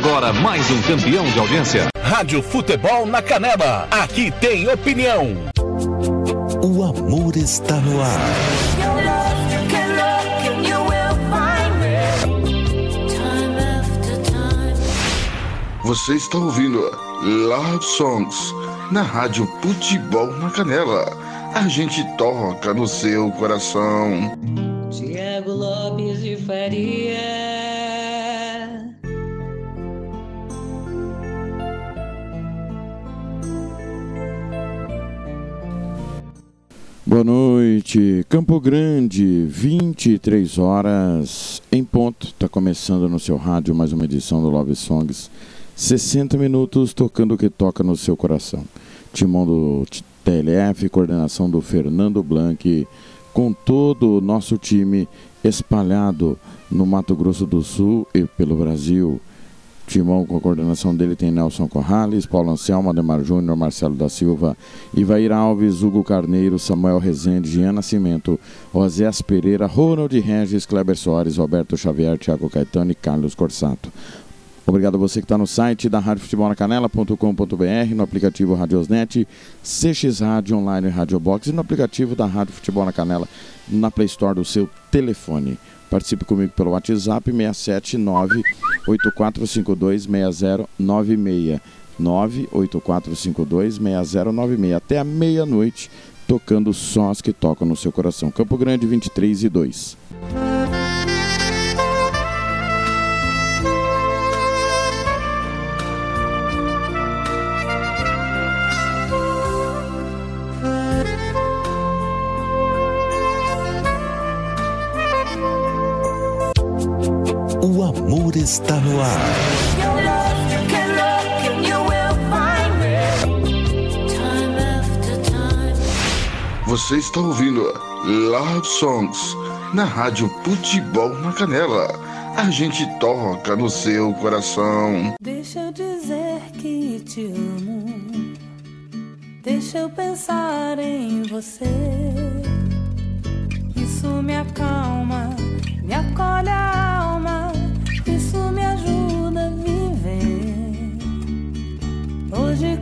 Agora mais um campeão de audiência. Rádio Futebol na Canela. Aqui tem opinião. O amor está no ar. Você está ouvindo Love Songs na Rádio Futebol na Canela. A gente toca no seu coração. Tiago Lopes de Faria. Boa noite, Campo Grande, 23 horas em ponto. Está começando no seu rádio mais uma edição do Love Songs. 60 minutos tocando o que toca no seu coração. Timão do TLF, coordenação do Fernando Blanc, com todo o nosso time espalhado no Mato Grosso do Sul e pelo Brasil. Timão, com a coordenação dele, tem Nelson Corrales, Paulo Anselmo, Ademar Júnior, Marcelo da Silva, Ivair Alves, Hugo Carneiro, Samuel Rezende, Jean Nascimento, Osés Pereira, Ronald Regis, Kleber Soares, Roberto Xavier, Thiago Caetano e Carlos Corsato. Obrigado a você que está no site da Rádio Futebol na Canela.com.br, no aplicativo Radiosnet, CX Rádio Online Rádio Box e no aplicativo da Rádio Futebol na Canela na Play Store do seu telefone. Participe comigo pelo WhatsApp 679 8452 6096 98452 6096 até a meia-noite, tocando sós que tocam no seu coração. Campo Grande 23 e 2. O amor está no ar. Você está ouvindo Love Songs na Rádio Futebol na Canela. A gente toca no seu coração. Deixa eu dizer que te amo. Deixa eu pensar em você. Isso me acalma, me acolhe a alma.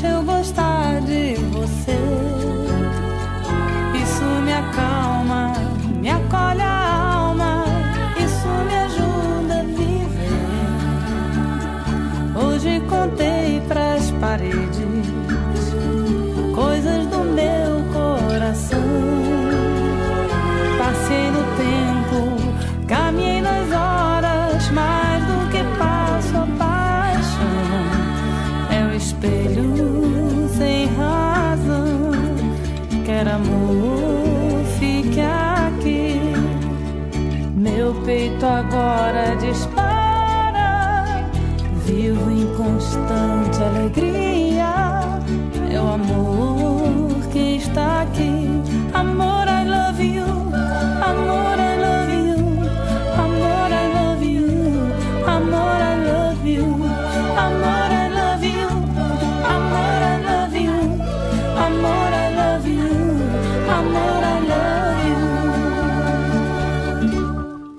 Deixa eu gostar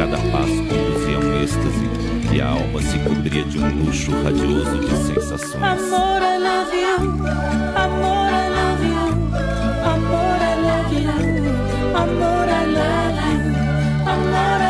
cada passo conduzia um êxtase e a alma se cobria de um luxo radioso de sensações. Amor, I love you. Amor, I love you. Amor, I love you. Amor, I love you. Amor, I love you.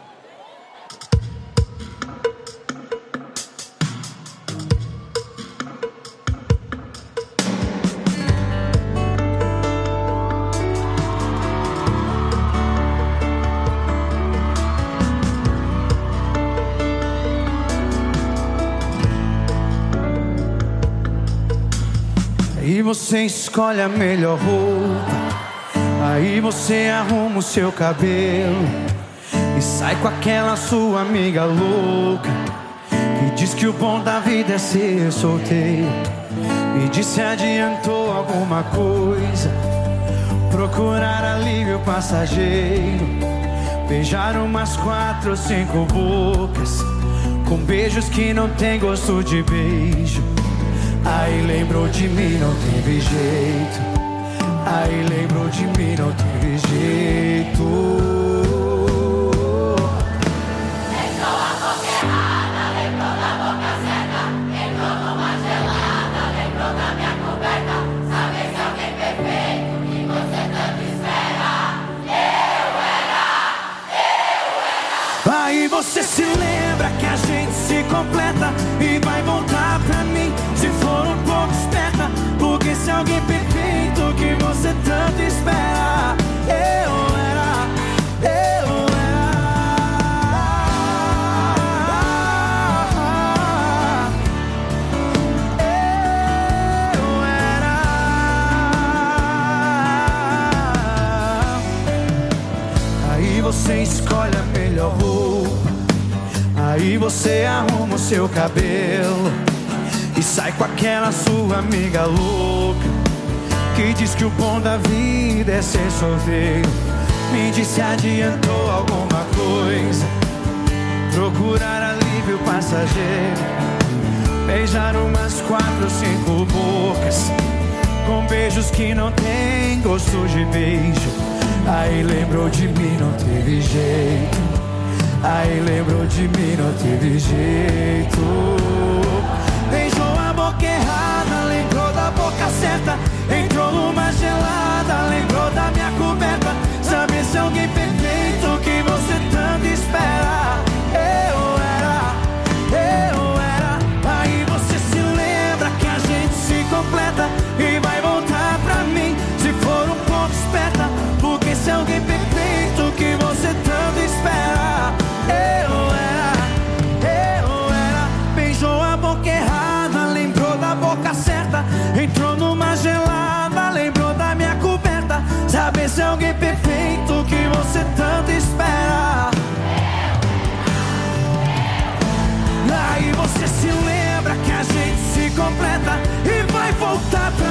Você escolhe a melhor roupa. Aí você arruma o seu cabelo. E sai com aquela sua amiga louca. Que diz que o bom da vida é ser solteiro. Me diz se adiantou alguma coisa. Procurar alívio passageiro. Beijar umas quatro ou cinco bocas. Com beijos que não tem gosto de beijo. Aí lembrou de mim, não teve jeito. Aí lembrou de mim, não teve jeito. Você se lembra que a gente se completa Aí você arruma o seu cabelo. E sai com aquela sua amiga louca. Que diz que o bom da vida é ser solteiro. Me disse adiantou alguma coisa. Procurar alívio passageiro. Beijar umas quatro, cinco bocas. Com beijos que não tem gosto de beijo. Aí lembrou de mim, não teve jeito. Aí lembrou de mim, não teve jeito. Beijou a boca errada, lembrou da boca certa. Entrou numa gelada, lembrou da minha coberta. Sabe se alguém perfeito que você tanto espera. Eu era, eu era. Aí você se lembra que a gente se completa Entrou numa gelada, lembrou da minha coberta. Saber se alguém perfeito que você tanto espera. Aí você se lembra que a gente se completa e vai voltar pra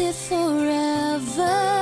Lasted forever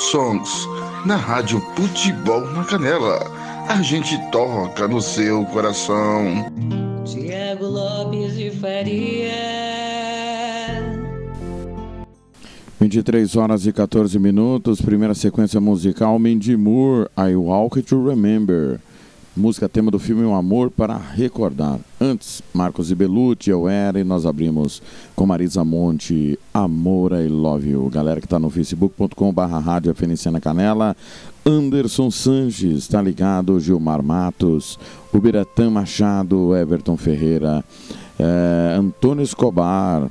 Songs na Rádio Futebol na Canela. A gente toca no seu coração. Tiago Lopes de Faria. 23 horas e 14 minutos, primeira sequência musical Mandy Moore, I Walk to Remember. Música tema do filme Um Amor para Recordar. Antes, Marcos e Belucci, Eu Era, e nós abrimos com Marisa Monte, Amor I Love You. Galera que está no facebook.com barra rádio Fenicena Canela, Anderson Sanches, tá ligado, Gilmar Matos, Ubiratã Machado, Everton Ferreira, eh, Antônio Escobar,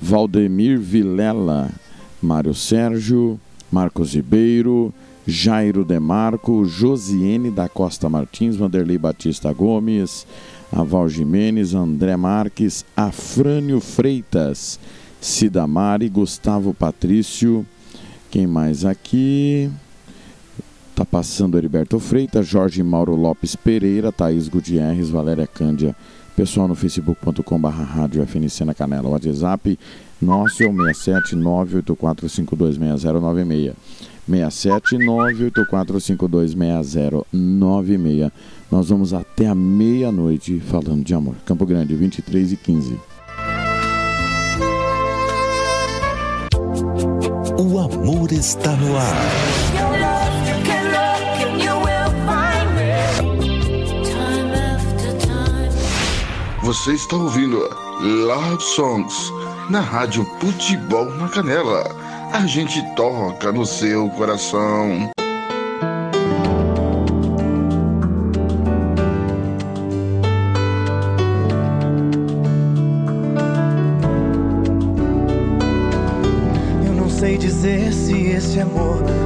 Valdemir Vilela, Mário Sérgio, Marcos Ribeiro, Jairo Demarco, Josiene da Costa Martins, Vanderlei Batista Gomes, Aval Jimenez, André Marques, Afrânio Freitas, Cidamari, Gustavo Patrício, quem mais aqui? Tá passando Heriberto Freitas, Jorge Mauro Lopes Pereira, Thaís Gutierrez, Valéria Cândia. Pessoal no facebook.com.br rádio FNC na Canela. WhatsApp nosso é o 67984526096. 67984526096. Nós vamos até a meia-noite falando de amor. Campo Grande, 23 e 15. O amor está no ar. Você está ouvindo Love Songs na Rádio Futebol na Canela. A gente toca no seu coração.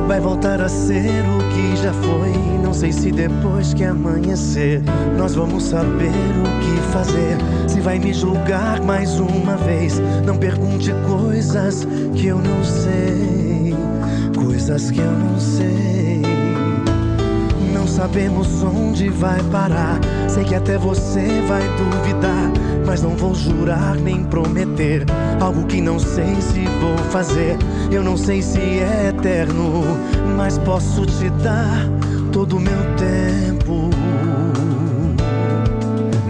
Vai voltar a ser o que já foi. Não sei se depois que amanhecer nós vamos saber o que fazer. Se vai me julgar mais uma vez. Não pergunte coisas que eu não sei. Coisas que eu não sei. Sabemos onde vai parar. Sei que até você vai duvidar. Mas não vou jurar nem prometer algo que não sei se vou fazer. Eu não sei se é eterno, mas posso te dar todo o meu tempo.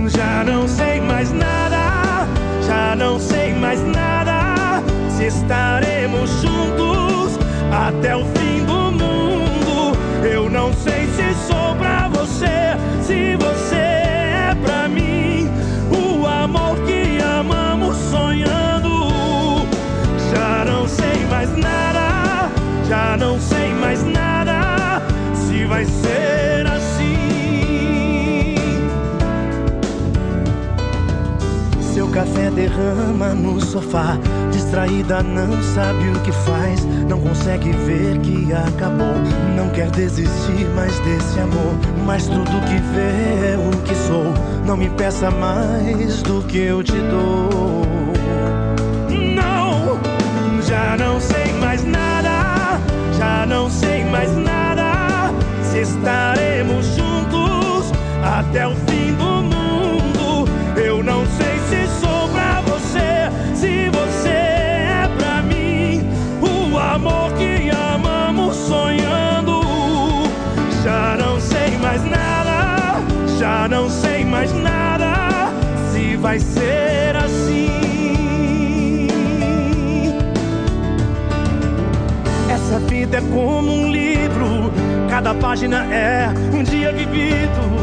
Já não sei mais nada, já não sei mais nada. Se estaremos juntos até o fim do mundo. Eu não sei se você, se você é pra mim. O amor que amamos sonhando. Já não sei mais nada, já não sei mais nada. Se vai ser assim. Seu café derrama no sofá. Distraída, não sabe o que faz. Não consegue ver que acabou. Não quer desistir mais desse amor. Mas tudo que vê é o que sou. Não me peça mais do que eu te dou. Não, já não sei mais nada. Já não sei mais nada. Se estaremos juntos até o fim do vai ser assim. Essa vida é como um livro, cada página é um dia vivido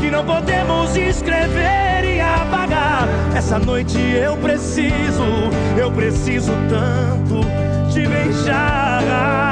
que não podemos escrever e apagar. Essa noite eu preciso, eu preciso tanto te beijar.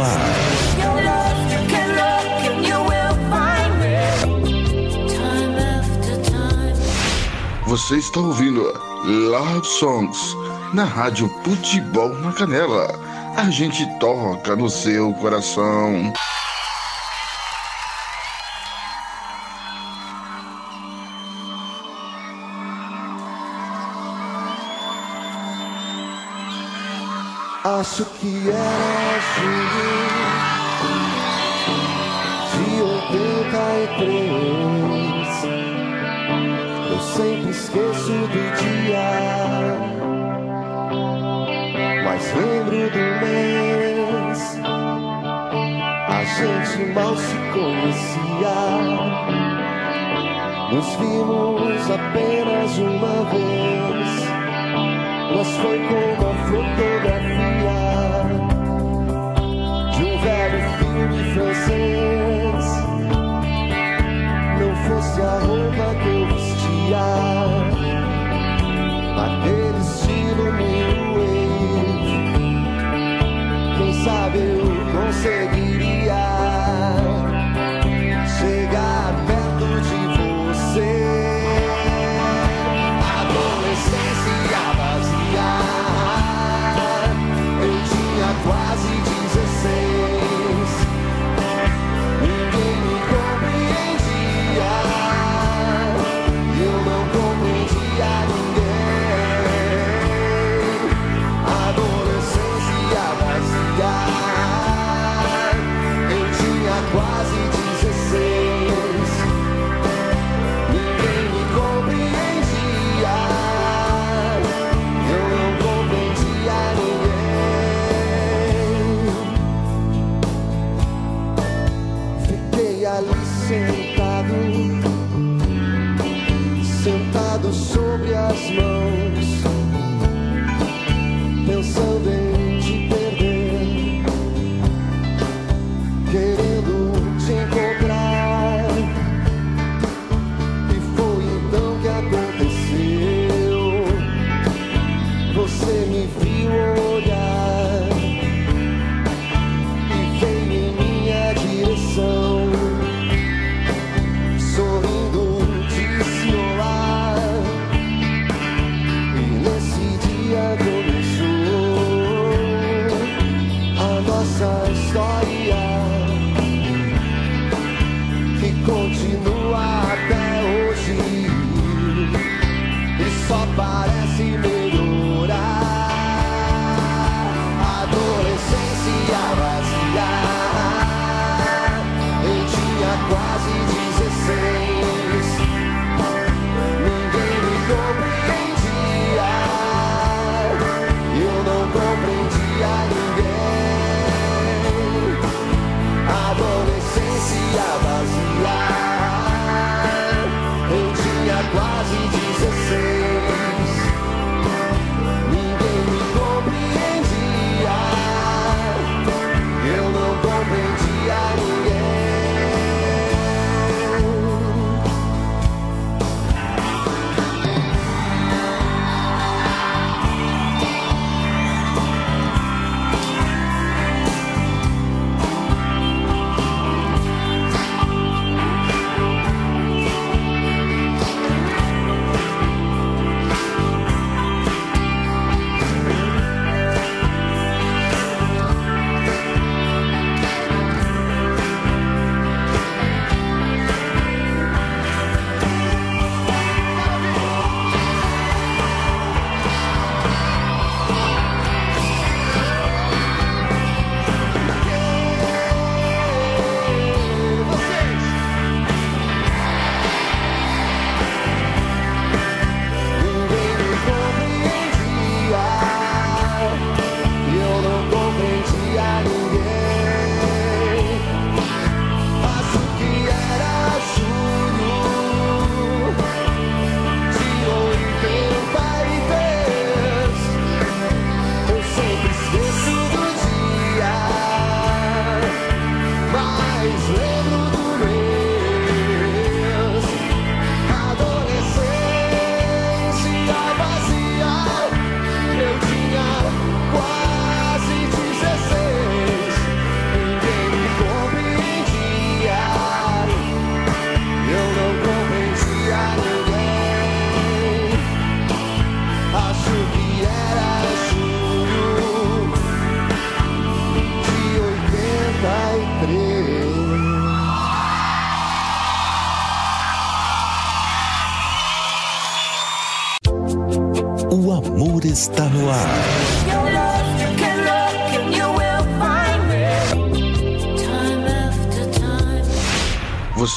Ar. Você está ouvindo Love Songs na Rádio Futebol na Canela. A gente toca no seu coração. Acho que era junho de 83. Eu sempre esqueço do dia, mas lembro do mês. A gente mal se conhecia. Nos vimos apenas uma vez. Mas foi como a fotografia fosse a roupa que eu vestia, aquele estilo new ali sentado, sentado sobre as mãos,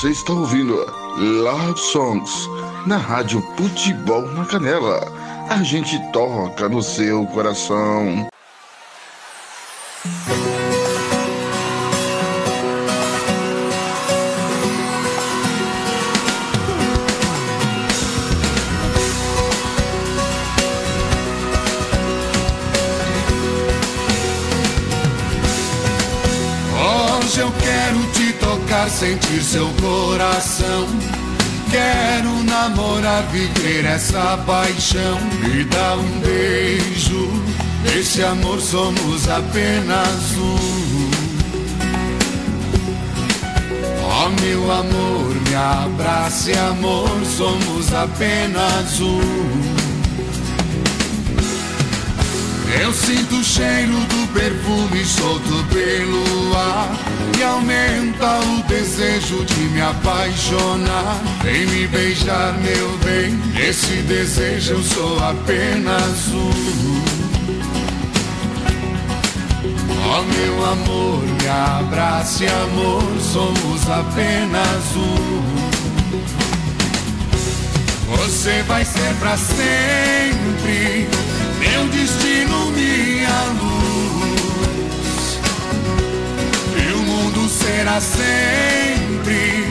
Você está ouvindo Love Songs na Rádio Futebol na Canela. A gente toca no seu coração. Hoje eu quero te tocar, sentir seu coração. Quero namorar, viver essa paixão. Me dá um beijo, esse amor somos apenas um. Ó meu amor, me abrace, amor, somos apenas um. Eu sinto o cheiro do perfume solto pelo ar E aumenta o desejo de me apaixonar. Vem me beijar, meu bem Esse desejo eu sou apenas um. Ó meu amor, me abrace, amor Somos apenas um. Você vai ser pra sempre meu destino, minha luz. E o mundo será sempre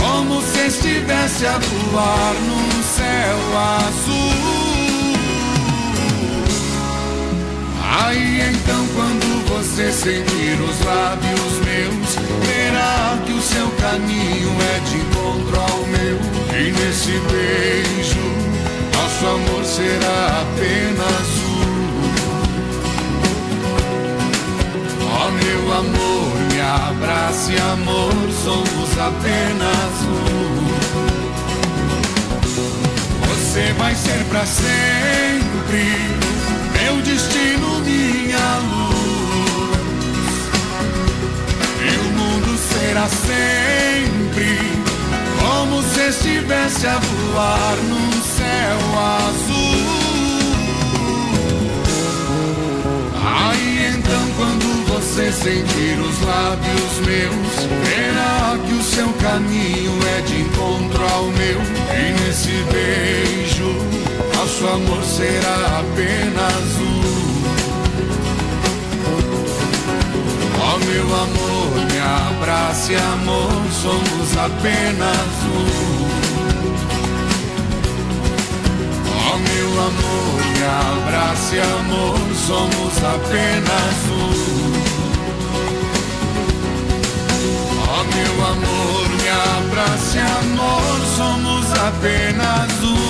como se estivesse a voar num céu azul. Aí então, quando você sentir os lábios meus, verá que o seu caminho é de encontro ao meu. E nesse beijo, nosso amor será apenas um. Ó meu amor, me abrace, amor, somos apenas um. Você vai ser pra sempre meu destino, minha luz. E o mundo será sempre como se estivesse a voar num céu azul. Aí então, quando você sentir os lábios meus, verá que o seu caminho é de encontro ao meu. E nesse beijo, nosso amor será apenas um. Ó meu amor, me abrace, amor, somos apenas um. Ó meu amor, me abrace, amor, somos apenas um. meu amor, me abrace, amor, somos apenas um.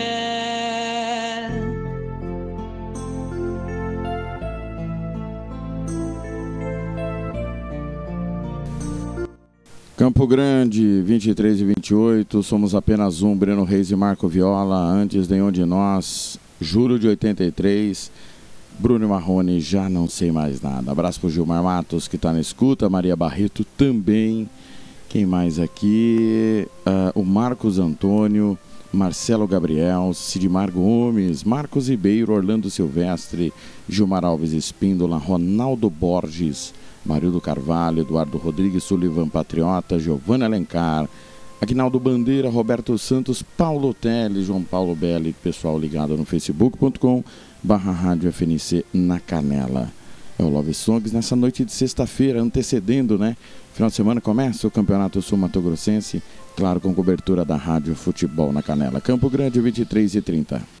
Campo Grande, 23 e 28, somos apenas um, Breno Reis e Marco Viola, antes nenhum de nós, Júlio de 83, Bruno Marrone, já não sei mais nada. Abraço pro Gilmar Matos, que está na escuta, Maria Barreto também, quem mais aqui? Ah, o Marcos Antônio, Marcelo Gabriel, Sidmar Gomes, Marcos Ribeiro, Orlando Silvestre, Gilmar Alves Espíndola, Ronaldo Borges, Marildo Carvalho, Eduardo Rodrigues, Sullivan Patriota, Giovanna Alencar, Aguinaldo Bandeira, Roberto Santos, Paulo Teles, João Paulo Belli, pessoal ligado no facebook.com barra rádio FNC na Canela. É o Love Songs nessa noite de sexta-feira, antecedendo, né? Final de semana começa o Campeonato Sul Mato Grossense, claro, com cobertura da Rádio Futebol na Canela. Campo Grande, 23 e 30.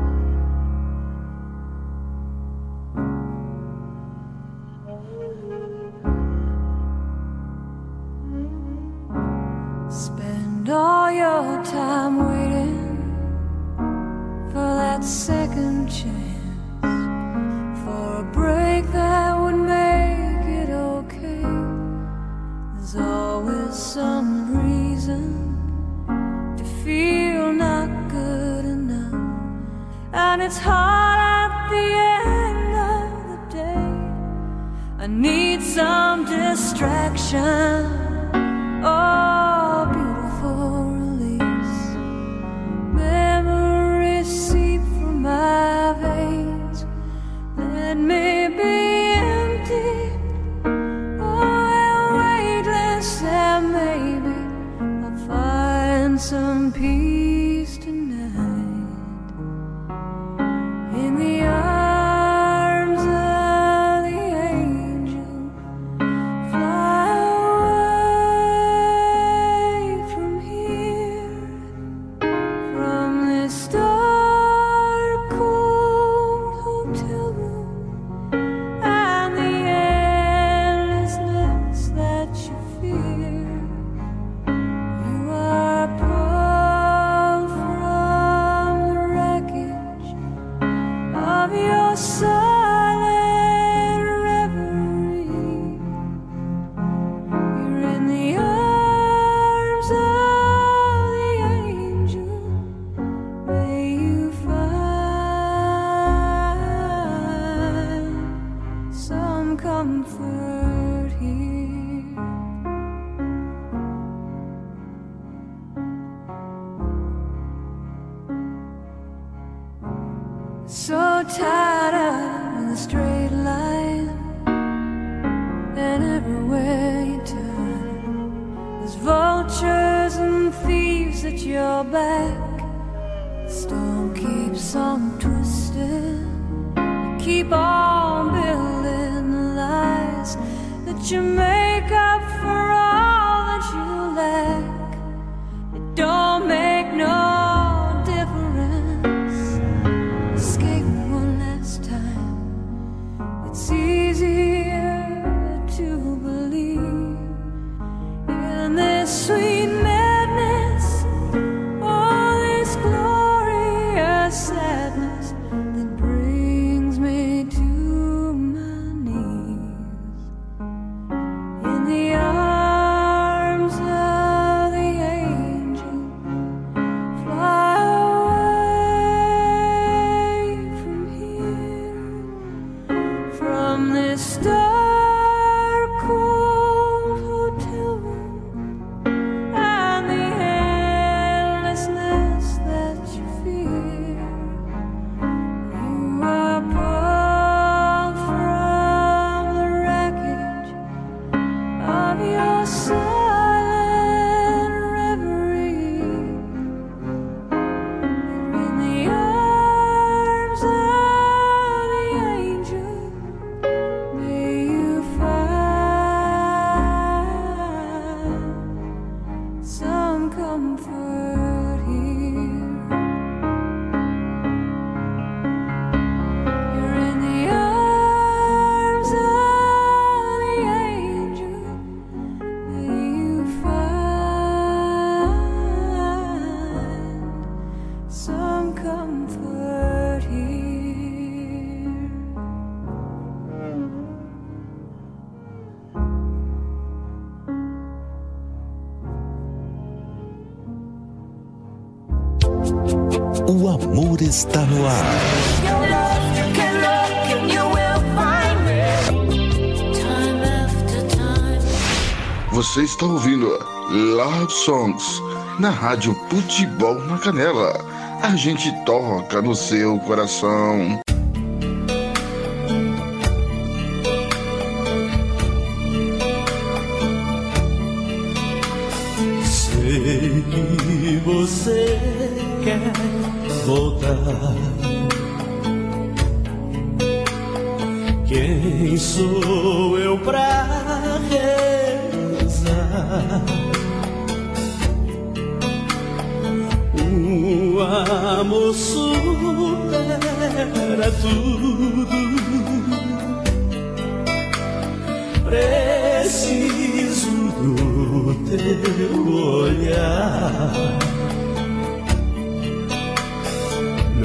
Songs na Rádio Futebol na Canela. A gente toca no seu coração.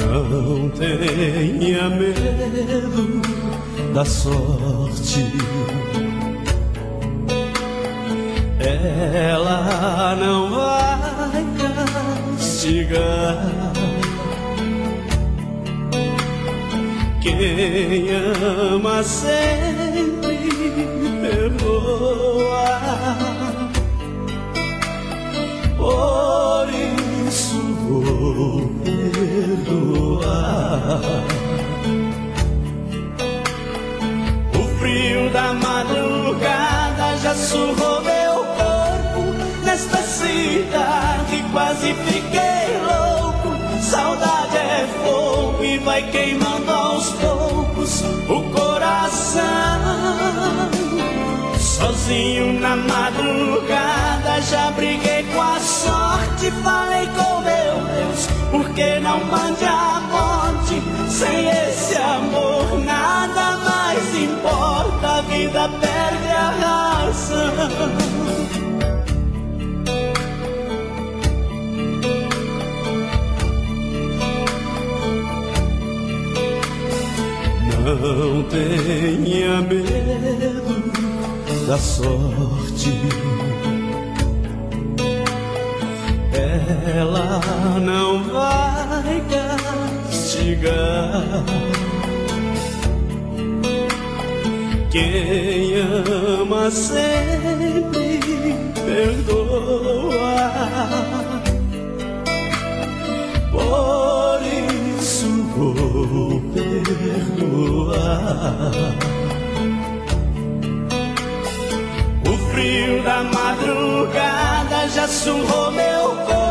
Não tenha medo da sorte. Ela não vai castigar. Quem ama sempre perdoa. Por isso vou perdoar. O frio da madrugada já surrou meu corpo nesta cidade. Quase fiquei louco. Saudade é fogo e vai queimando aos poucos o coração. Sozinho na madrugada já briguei com a sorte. Falei com meu Deus, por que não mande a morte? Sem esse amor nada mais importa. A vida perde a razão. Não tenha medo da sorte. Ela não vai castigar. Quem ama sempre perdoa. Por isso vou perdoar. O frio da madrugada já surrou meu corpo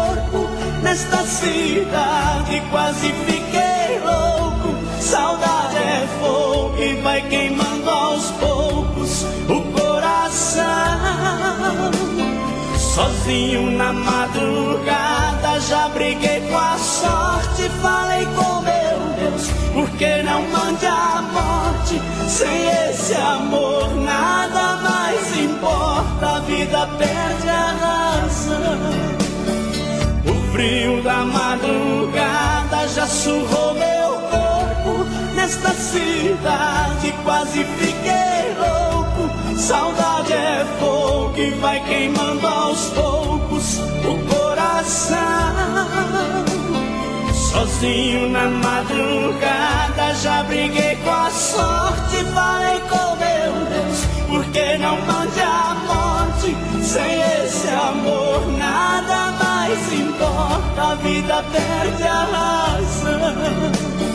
nesta cidade. Quase fiquei louco. Saudade é fogo e vai queimando aos poucos o coração. Sozinho na madrugada já briguei com a sorte. Falei com meu Deus, por que não mande a morte? Sem esse amor nada mais importa. A vida perde a razão. Frio da madrugada já surrou meu corpo nesta cidade. Quase fiquei louco. Saudade é fogo que vai queimando aos poucos o coração. Sozinho na madrugada já briguei com a sorte. Falei com meu Deus, por que não mande a morte? Sem esse amor nada mais importa. A vida perde a razão.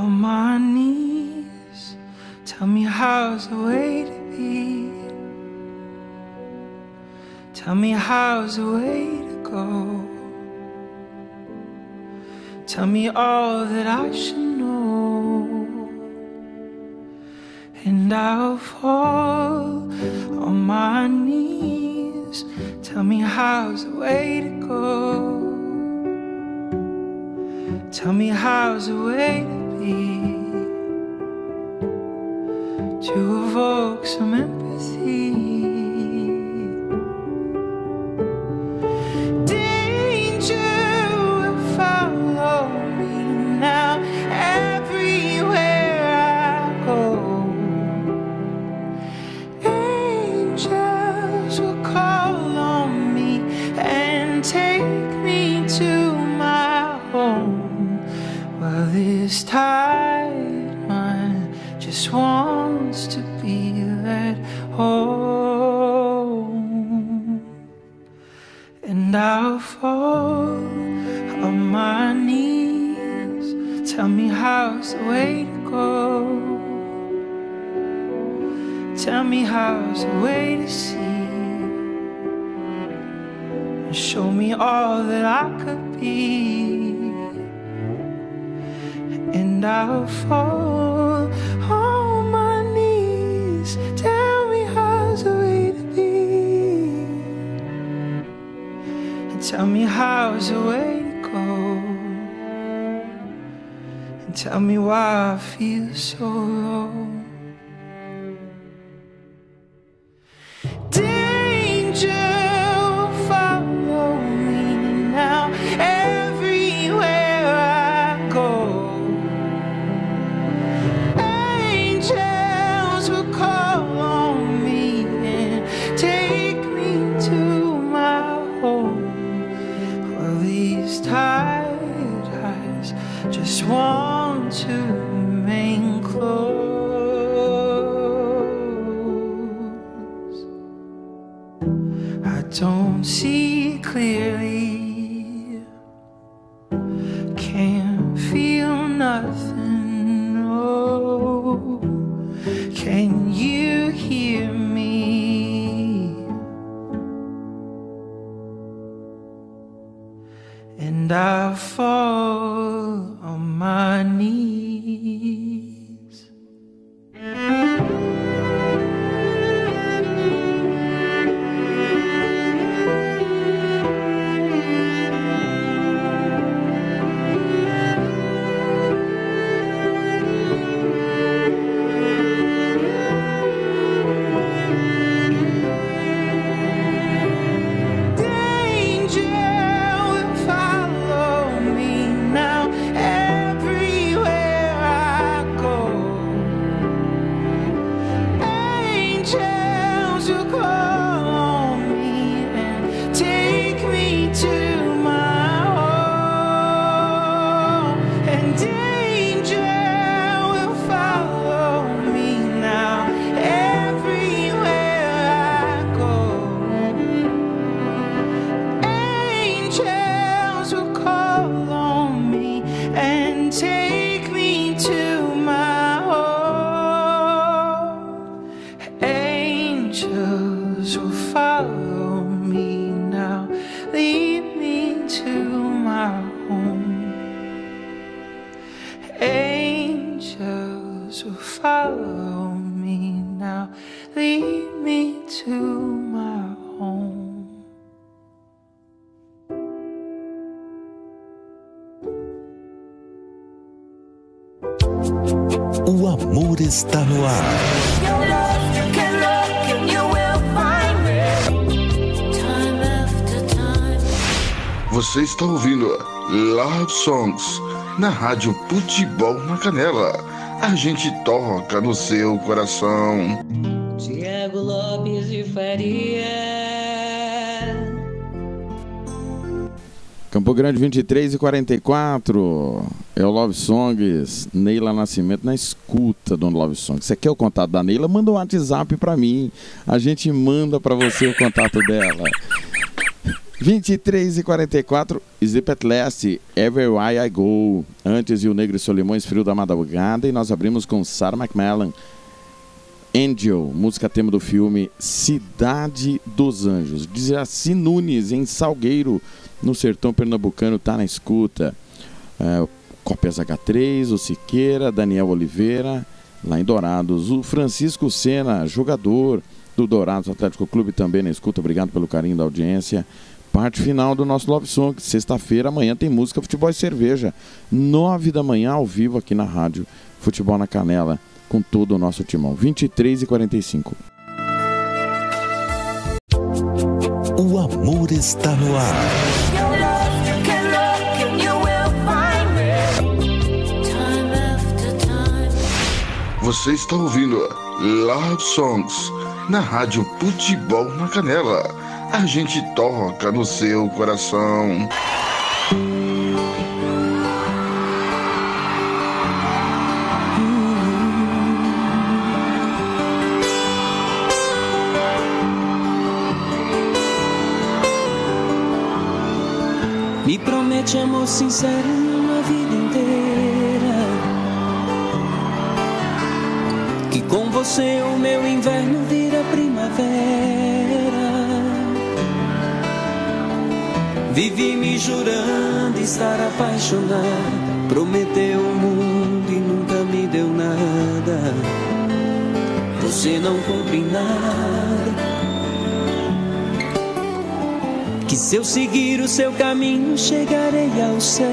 on my knees. Tell me how's the way to be. Tell me how's the way to go. Tell me all that I should know. And I'll fall on my knees. Tell me how's the way to go. Tell me how's the way to. To evoke some empathy. 手。Follow me now, lead me to my home. Angels will follow me now, lead me to my home. O amor está no ar. Você está ouvindo Love Songs na Rádio Futebol na Canela. A gente toca no seu coração. Tiago Lopes de Faria. Campo Grande 23 e 44. É o Love Songs. Neila Nascimento na escuta do Love Songs. Você quer o contato da Neila? Manda um WhatsApp pra mim. A gente manda pra você o contato dela. 23 e 44, Zip at Last, Everywhere I Go. Antes, e o Negro e Solimões, Frio da Madrugada. E nós abrimos com Sarah McMillan, Angel, música tema do filme Cidade dos Anjos. Dizaci Nunes, em Salgueiro, no sertão pernambucano, tá na escuta. É, Cópias H3, o Siqueira, Daniel Oliveira, lá em Dourados. O Francisco Sena, jogador do Dourados Atlético Clube, também na escuta. Obrigado pelo carinho da audiência. Parte final do nosso Love Song. Sexta-feira, amanhã tem música, futebol e cerveja. Nove da manhã, ao vivo aqui na rádio Futebol na Canela, com todo o nosso timão. 23 e 45. O amor está no ar. Você está ouvindo Love Songs na rádio Futebol na Canela. A gente toca no seu coração. Me promete amor sincero uma vida inteira. Que com você o meu inverno Vivi me jurando estar apaixonado. Prometeu o mundo e nunca me deu nada. Você não cumpre nada. Que se eu seguir o seu caminho, chegarei ao céu.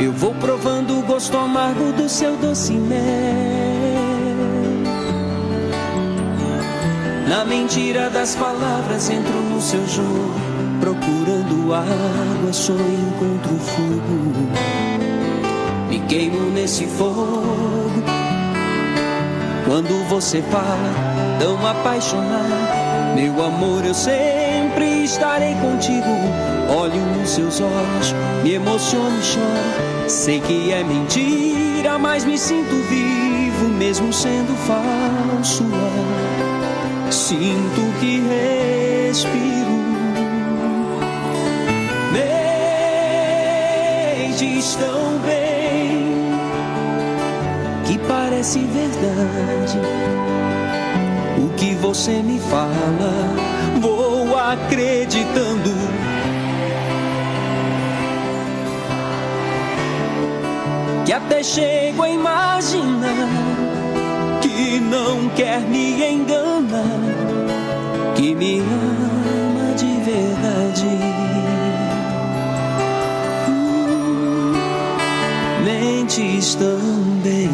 Eu vou provando o gosto amargo do seu doce mel. Mentira das palavras, entro no seu jogo. Procurando água, só encontro fogo. Me queimo nesse fogo. Quando você fala, tão apaixonado. Meu amor, eu sempre estarei contigo. Olho nos seus olhos, me emociono e choro. Sei que é mentira, mas me sinto vivo, mesmo sendo falso. Sinto que respiro. Mentes tão bem que parece verdade o que você me fala, vou acreditando. Que até chego a imaginar que não quer me enganar, que me ama de verdade. Hum, mentes também.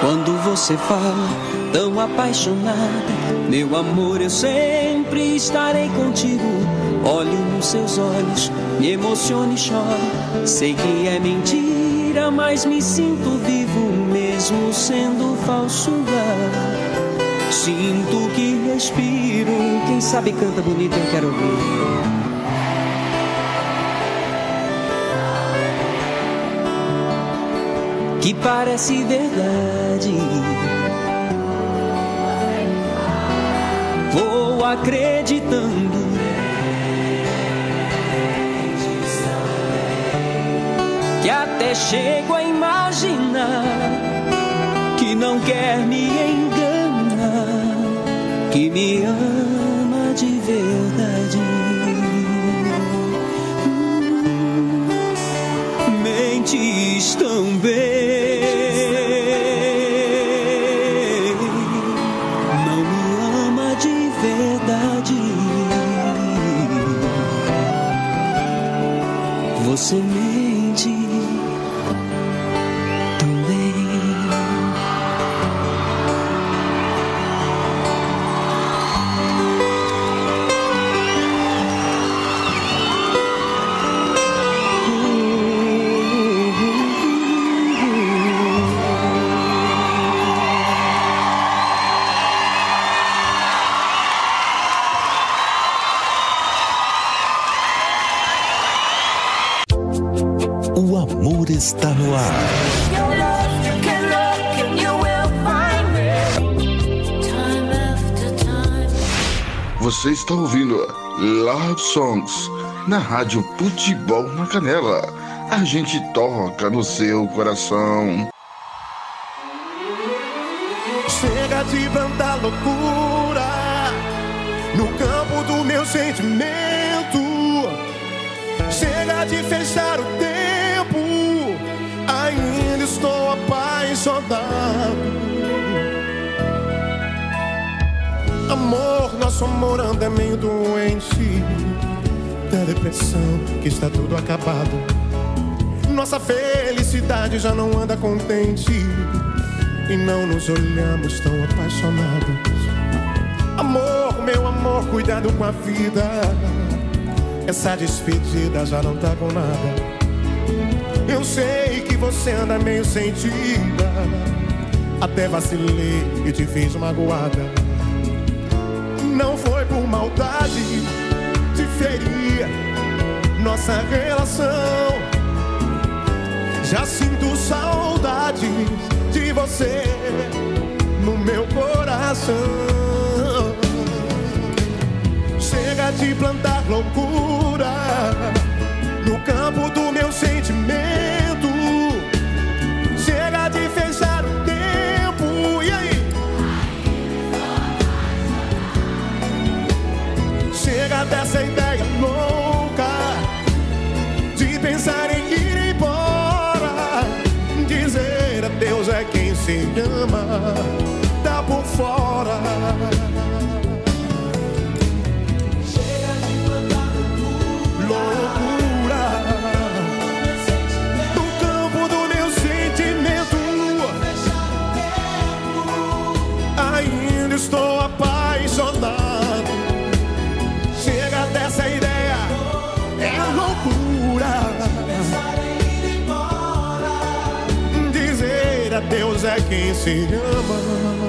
Quando você fala tão apaixonada, meu amor, eu sempre estarei contigo. Olho nos seus olhos, me emociono e choro. Sei que é mentira, mas me sinto vivo, mesmo sendo falso. Sinto que respiro. Quem sabe canta bonito, eu quero ouvir. que parece verdade. Vou acreditando. Que até chego a imaginar que não quer me enganar, que me ama de verdade. Mentes também. O amor está no ar. Você está ouvindo Love Songs na Rádio Futebol na Canela. A gente toca no seu coração. Chega de plantar loucura no campo do meu sentimento. Chega de fechar o tempo, apaixonado. Amor, nosso amor anda meio doente. Da depressão que está tudo acabado. Nossa felicidade já não anda contente. E não nos olhamos tão apaixonados. Amor, meu amor, cuidado com a vida. Essa despedida já não tá com nada Eu sei que você anda meio sentida Até vacilei e te fiz magoada não foi por maldade de ferir nossa relação. Já sinto saudade de você no meu coração. Chega de plantar loucura no campo do meu sentimento. Dessa ideia louca de pensar em ir embora. Dizer adeus é quem se ama, tá por fora. Adeus é quem se ama.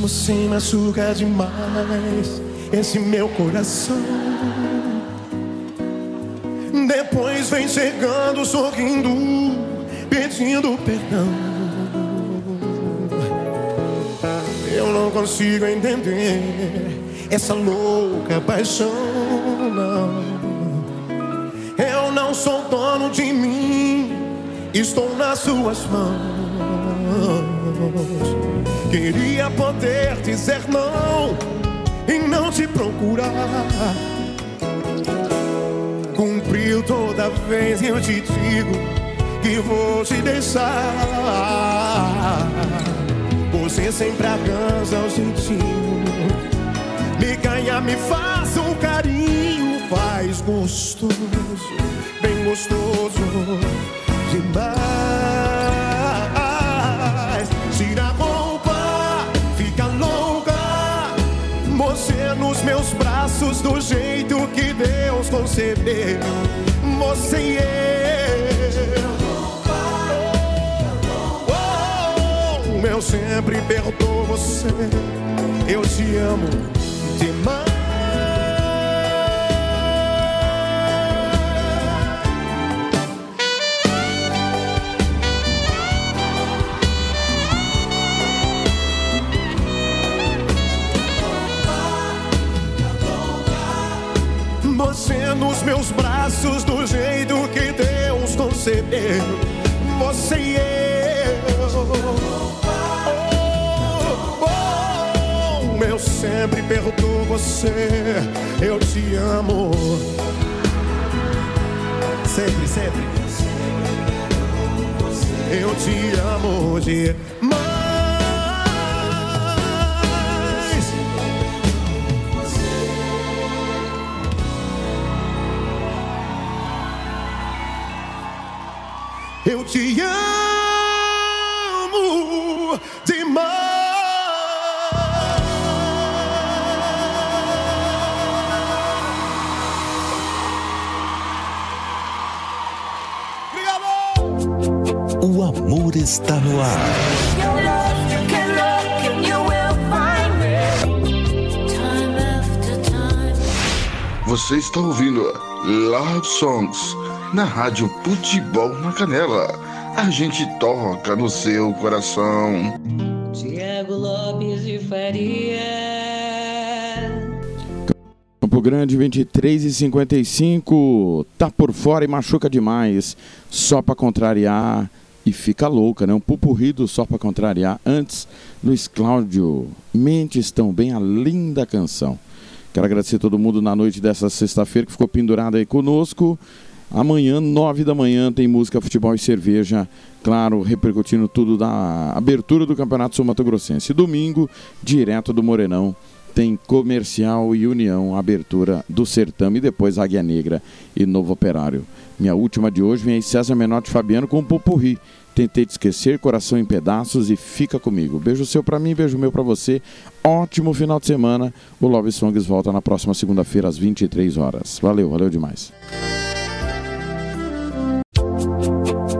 Você machuca demais esse meu coração. Depois vem chegando, sorrindo, pedindo perdão. Eu não consigo entender essa louca paixão, não. Eu não sou dono de mim, estou nas suas mãos. Queria poder dizer não e não te procurar. Cumpriu toda vez que eu te digo que vou te deixar. Você sempre arranja o jeitinho. Me ganha, me faça um carinho. Faz gostoso, bem gostoso demais. Tira a roupa, fica louca. Você nos meus braços, do jeito que Deus concebeu. Você e eu. Eu sempre perdoo você. Eu te amo demais. Você nos meus braços do jeito que Deus concebeu. Você e eu. Sempre perdoo você. Eu te amo. Sempre, sempre. Eu te amo demais. Você está ouvindo Love Songs na Rádio Futebol na Canela. A gente toca no seu coração. Tiago Lopes de Faria. Campo Grande 23 e 55. Tá por fora e machuca demais. Só pra contrariar e fica louca, né? Um pupurrido só pra contrariar. Antes, Luiz Cláudio. Mentes tão bem a linda canção. Quero agradecer todo mundo na noite dessa sexta-feira que ficou pendurado aí conosco. Amanhã, nove da manhã, tem música, futebol e cerveja. Claro, repercutindo tudo da abertura do Campeonato Sul Mato Grossense. Domingo, direto do Morenão, tem Comercial e União, abertura do Certame. E depois Águia Negra e Novo Operário. Minha última de hoje vem aí César Menotti Fabiano com o Popurri. Tentei te esquecer, coração em pedaços e fica comigo. Beijo seu pra mim, beijo meu pra você. Ótimo final de semana. O Love Songs volta na próxima segunda-feira às 23 horas. Valeu, valeu demais.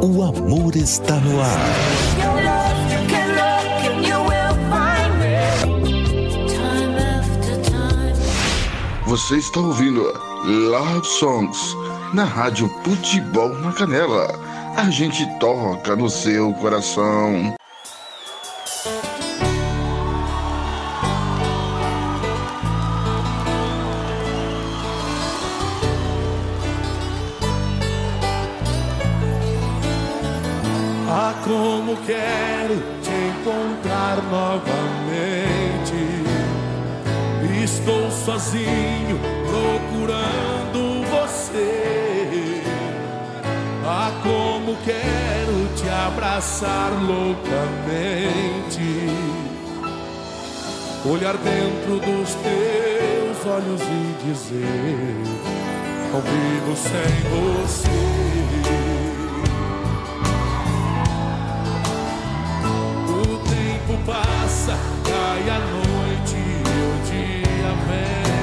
O amor está no ar. Você está ouvindo Love Songs na Rádio Futebol na Canela. A gente toca no seu coração. Ah, como quero te encontrar novamente. Estou sozinho procurando como quero te abraçar loucamente. Olhar dentro dos teus olhos e dizer: Não vivo sem você. O tempo passa, cai a noite e o dia vem.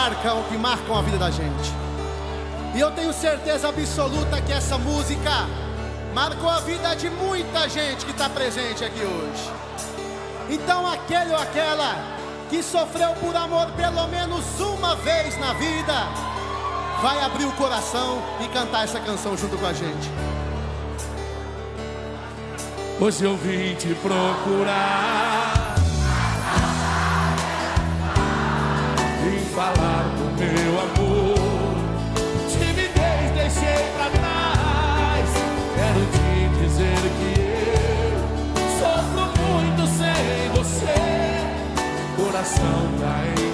Marcam, que marcam a vida da gente. E eu tenho certeza absoluta que essa música marcou a vida de muita gente que está presente aqui hoje. Então aquele ou aquela que sofreu por amor pelo menos uma vez na vida, vai abrir o coração e cantar essa canção junto com a gente. Hoje eu vim te procurar falar do meu amor. Timidez deixei pra trás. Quero te dizer que eu Sofro muito sem você. Coração tá em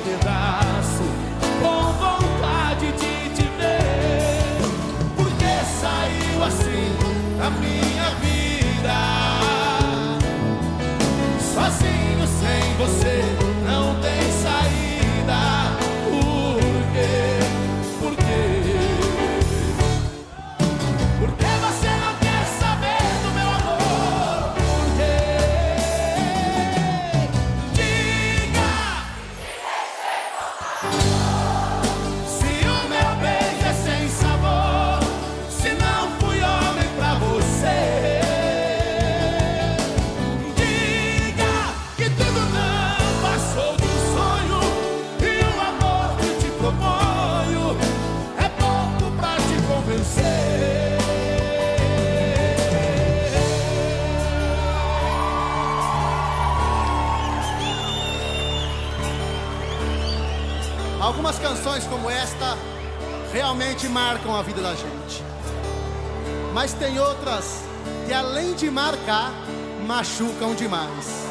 que além de marcar, machucam demais.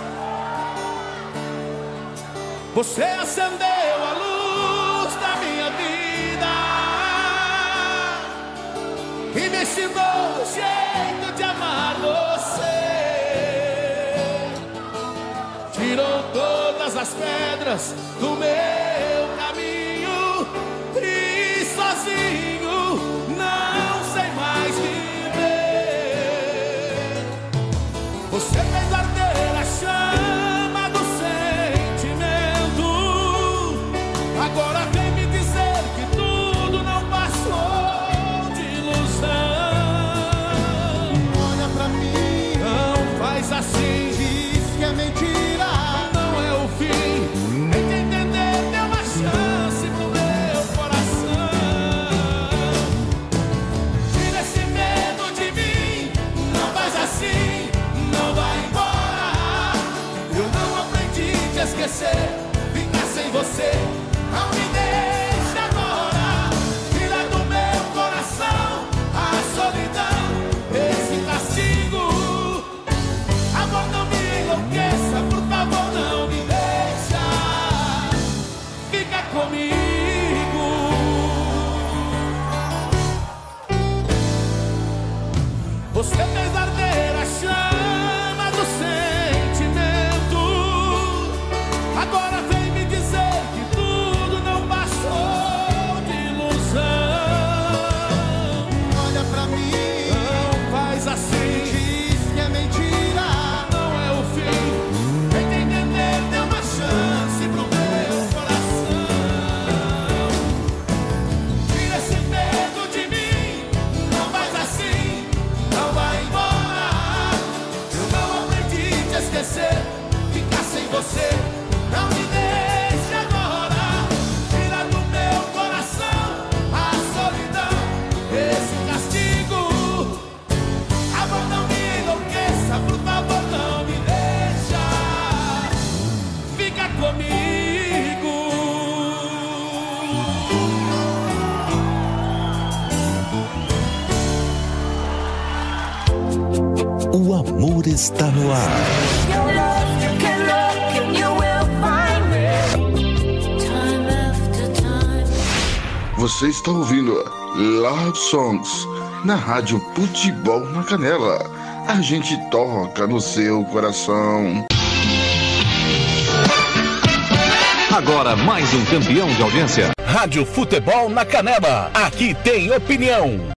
Você acendeu a luz da minha vida e me ensinou a. said. amor está no ar. Você está ouvindo Love Songs na Rádio Futebol na Canela. A gente toca no seu coração. Agora mais um campeão de audiência. Rádio Futebol na Canela. Aqui tem opinião.